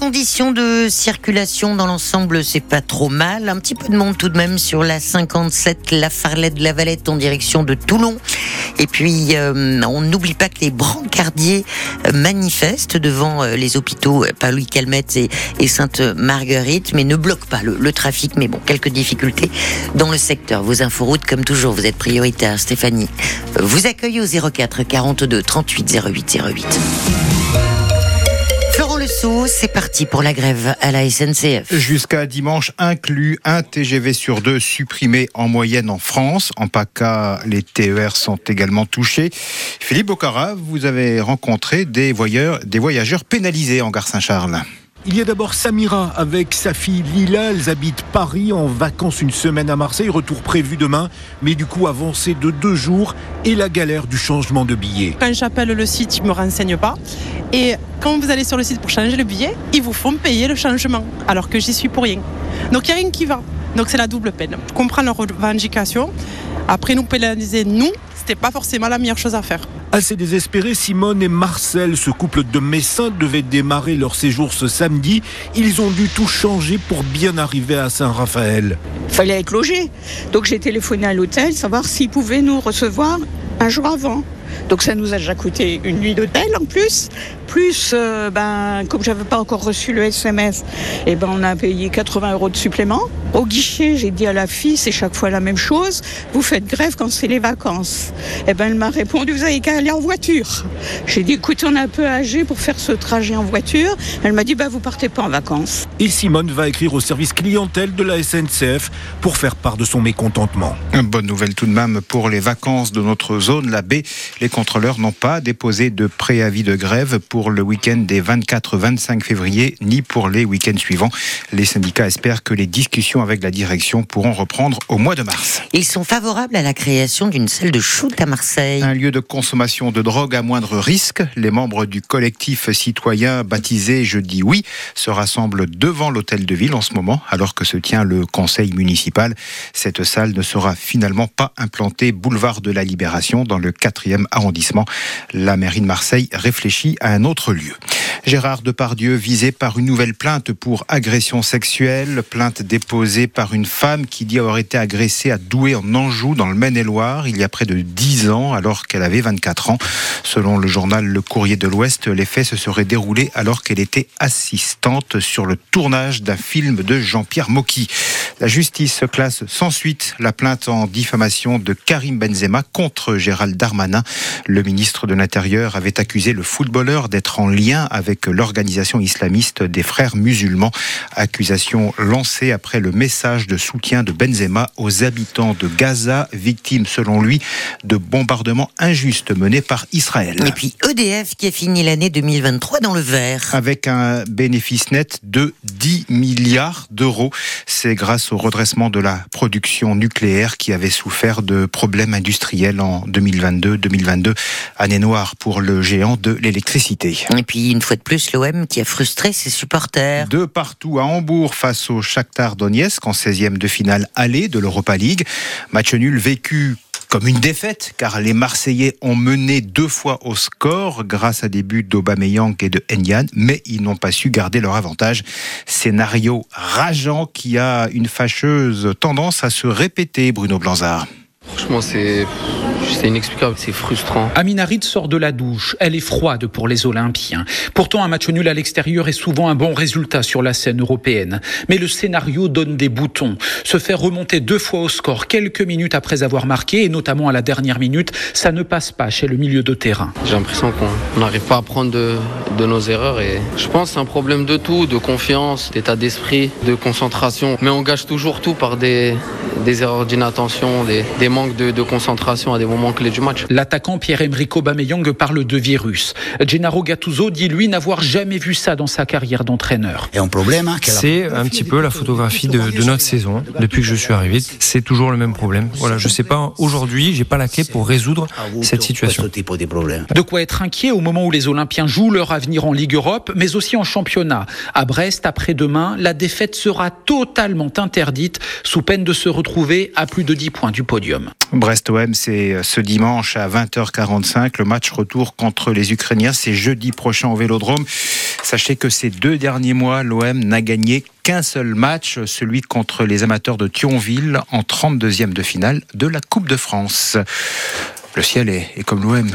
conditions de circulation dans l'ensemble, c'est pas trop mal. Un petit peu de monde tout de même sur la 57, la Farlette la Valette en direction de Toulon. Et puis, euh, on n'oublie pas que les brancardiers euh, manifestent devant euh, les hôpitaux Paris Calmette et, Sainte-Marguerite, mais ne bloquent pas le, le, trafic. Mais bon, quelques difficultés dans le secteur. Vos inforoutes, comme toujours, vous êtes prioritaire. Stéphanie vous accueille au 04 42 38 08 08. C'est parti pour la grève à la SNCF. Jusqu'à dimanche inclus, un TGV sur deux supprimé en moyenne en France. En PACA, les TER sont également touchés. Philippe Bocara, vous avez rencontré des des voyageurs pénalisés en gare Saint-Charles. Il y a d'abord Samira avec sa fille Lila. Elles habitent Paris en vacances une semaine à Marseille. Retour prévu demain, mais du coup avancé de deux jours et la galère du changement de billet. Quand j'appelle le site, ils me renseignent pas. Et quand vous allez sur le site pour changer le billet, ils vous font payer le changement, alors que j'y suis pour rien. Donc il n'y a rien qui va. Donc c'est la double peine. Je comprends leurs revendications. Après nous pénaliser, nous, c'était pas forcément la meilleure chose à faire. Assez désespérés, Simone et Marcel, ce couple de Messins, devaient démarrer leur séjour ce samedi. Ils ont dû tout changer pour bien arriver à Saint-Raphaël. Fallait être logé. Donc j'ai téléphoné à l'hôtel, savoir s'ils pouvaient nous recevoir un jour avant. Donc ça nous a déjà coûté une nuit d'hôtel en plus. Plus, euh, ben, comme j'avais pas encore reçu le SMS, et ben, on a payé 80 euros de supplément. Au guichet, j'ai dit à la fille, c'est chaque fois la même chose. Vous faites grève quand c'est les vacances. Et ben, elle m'a répondu, vous avez qu'à aller en voiture. J'ai dit, écoute, on est un peu âgé pour faire ce trajet en voiture. Elle m'a dit, bah, vous partez pas en vacances. Et Simone va écrire au service clientèle de la SNCF pour faire part de son mécontentement. Une bonne nouvelle tout de même pour les vacances de notre zone, la baie. Les contrôleurs n'ont pas déposé de préavis de grève pour le week-end des 24-25 février, ni pour les week-ends suivants. Les syndicats espèrent que les discussions avec la direction pourront reprendre au mois de mars. Ils sont favorables à la création d'une salle de shoot à Marseille. Un lieu de consommation de drogue à moindre risque. Les membres du collectif citoyen baptisé Je dis oui se rassemblent devant l'hôtel de ville en ce moment, alors que se tient le conseil municipal. Cette salle ne sera finalement pas implantée boulevard de la Libération dans le 4e arrondissement. La mairie de Marseille réfléchit à un autre lieu. Gérard Depardieu visé par une nouvelle plainte pour agression sexuelle, plainte déposée par une femme qui dit avoir été agressée à Douai en Anjou dans le Maine-et-Loire il y a près de 10 ans alors qu'elle avait 24 ans. Selon le journal Le Courrier de l'Ouest, les faits se seraient déroulés alors qu'elle était assistante sur le tournage d'un film de Jean-Pierre Mocky. La justice classe sans suite la plainte en diffamation de Karim Benzema contre Gérald Darmanin. Le ministre de l'Intérieur avait accusé le footballeur d'être en lien avec l'organisation islamiste des frères musulmans. Accusation lancée après le message de soutien de Benzema aux habitants de Gaza, victimes selon lui de bombardements injustes menés par Israël. Et puis EDF qui a fini l'année 2023 dans le vert. Avec un bénéfice net de 10 milliards d'euros. C'est grâce au redressement de la production nucléaire qui avait souffert de problèmes industriels en 2022-2022. Année noire pour le géant de l'électricité. Et puis une fois plus, l'OM qui a frustré ses supporters. De partout à Hambourg face au Shakhtar Donetsk en 16e de finale aller de l'Europa League. Match nul vécu comme une défaite, car les Marseillais ont mené deux fois au score grâce à des buts d'Aubameyang et de Enyan, mais ils n'ont pas su garder leur avantage. Scénario rageant qui a une fâcheuse tendance à se répéter, Bruno Blanzard. Franchement, c'est inexplicable, c'est frustrant. Harid sort de la douche. Elle est froide pour les Olympiens. Pourtant, un match nul à l'extérieur est souvent un bon résultat sur la scène européenne. Mais le scénario donne des boutons. Se faire remonter deux fois au score quelques minutes après avoir marqué, et notamment à la dernière minute, ça ne passe pas chez le milieu de terrain. J'ai l'impression qu'on n'arrive pas à apprendre de, de, nos erreurs. Et je pense que c'est un problème de tout, de confiance, d'état d'esprit, de concentration. Mais on gâche toujours tout par des, des erreurs d'inattention, des, des manques de, de concentration à des moments clés du match. L'attaquant Pierre-Emerick Aubameyang parle de virus. Gennaro Gattuso dit lui n'avoir jamais vu ça dans sa carrière d'entraîneur. C'est un petit peu la photographie de, de, notre saison. Depuis que je suis arrivé, c'est toujours le même problème. Voilà, je sais pas aujourd'hui, j'ai pas la clé pour résoudre cette situation. De quoi être inquiet au moment où les Olympiens jouent leur avenir en Ligue Europe, mais aussi en championnat. À Brest, après-demain, la défaite sera totalement interdite sous peine de se retrouver à plus de 10 points du podium. Brest-OM, c'est ce dimanche à 20h45. Le match retour contre les Ukrainiens, c'est jeudi prochain au Vélodrome. Sachez que ces deux derniers mois, l'OM n'a gagné qu'un seul match, celui contre les amateurs de Thionville en 32e de finale de la Coupe de France. Le ciel est comme l'OM